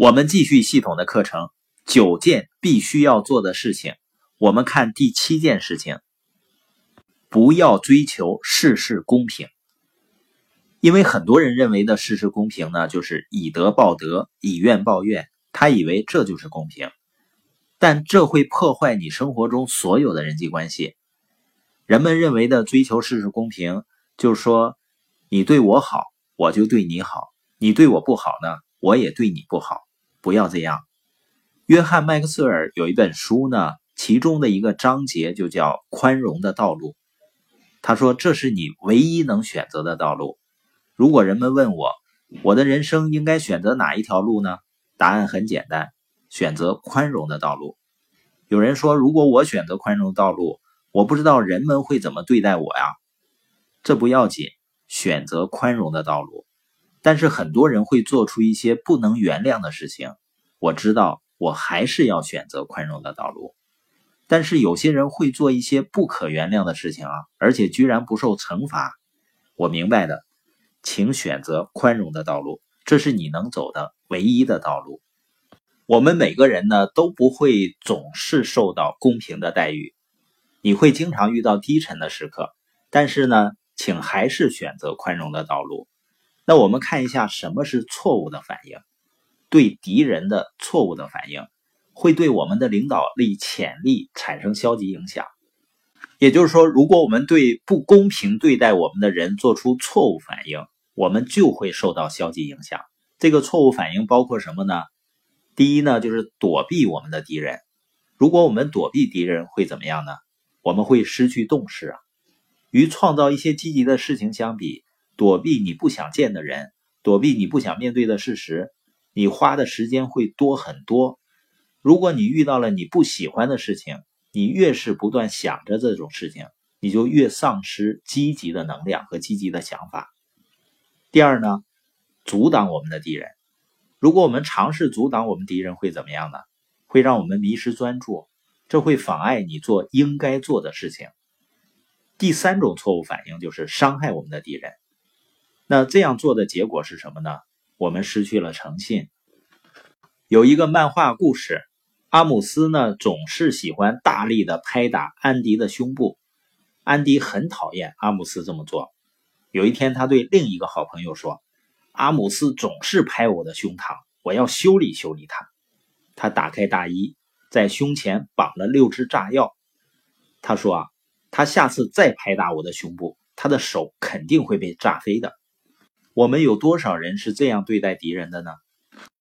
我们继续系统的课程，九件必须要做的事情。我们看第七件事情：不要追求事事公平。因为很多人认为的事事公平呢，就是以德报德，以怨报怨。他以为这就是公平，但这会破坏你生活中所有的人际关系。人们认为的追求事事公平，就是说你对我好，我就对你好；你对我不好呢，我也对你不好。不要这样。约翰·麦克斯尔有一本书呢，其中的一个章节就叫《宽容的道路》。他说：“这是你唯一能选择的道路。”如果人们问我，我的人生应该选择哪一条路呢？答案很简单，选择宽容的道路。有人说，如果我选择宽容道路，我不知道人们会怎么对待我呀。这不要紧，选择宽容的道路。但是很多人会做出一些不能原谅的事情，我知道我还是要选择宽容的道路。但是有些人会做一些不可原谅的事情啊，而且居然不受惩罚。我明白的，请选择宽容的道路，这是你能走的唯一的道路。我们每个人呢都不会总是受到公平的待遇，你会经常遇到低沉的时刻，但是呢，请还是选择宽容的道路。那我们看一下什么是错误的反应，对敌人的错误的反应会对我们的领导力潜力产生消极影响。也就是说，如果我们对不公平对待我们的人做出错误反应，我们就会受到消极影响。这个错误反应包括什么呢？第一呢，就是躲避我们的敌人。如果我们躲避敌人，会怎么样呢？我们会失去动势啊。与创造一些积极的事情相比。躲避你不想见的人，躲避你不想面对的事实，你花的时间会多很多。如果你遇到了你不喜欢的事情，你越是不断想着这种事情，你就越丧失积极的能量和积极的想法。第二呢，阻挡我们的敌人。如果我们尝试阻挡我们敌人，会怎么样呢？会让我们迷失专注，这会妨碍你做应该做的事情。第三种错误反应就是伤害我们的敌人。那这样做的结果是什么呢？我们失去了诚信。有一个漫画故事，阿姆斯呢总是喜欢大力的拍打安迪的胸部，安迪很讨厌阿姆斯这么做。有一天，他对另一个好朋友说：“阿姆斯总是拍我的胸膛，我要修理修理他。”他打开大衣，在胸前绑了六支炸药。他说：“啊，他下次再拍打我的胸部，他的手肯定会被炸飞的。”我们有多少人是这样对待敌人的呢？